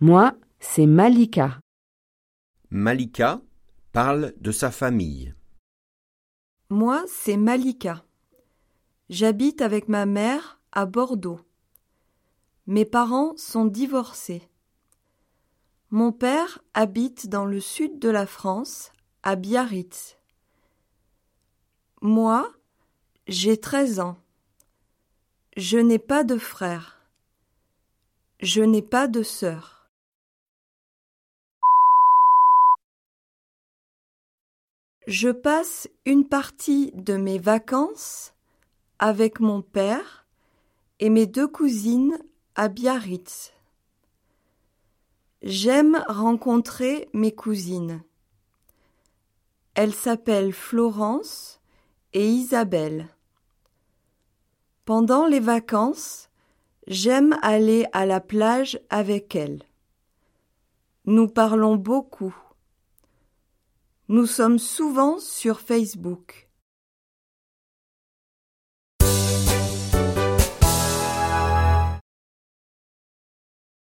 Moi, c'est Malika. Malika parle de sa famille. Moi, c'est Malika. J'habite avec ma mère à Bordeaux. Mes parents sont divorcés. Mon père habite dans le sud de la France, à Biarritz. Moi, j'ai treize ans. Je n'ai pas de frère. Je n'ai pas de sœur. Je passe une partie de mes vacances avec mon père et mes deux cousines à Biarritz. J'aime rencontrer mes cousines. Elles s'appellent Florence et Isabelle. Pendant les vacances, j'aime aller à la plage avec elles. Nous parlons beaucoup. Nous sommes souvent sur Facebook.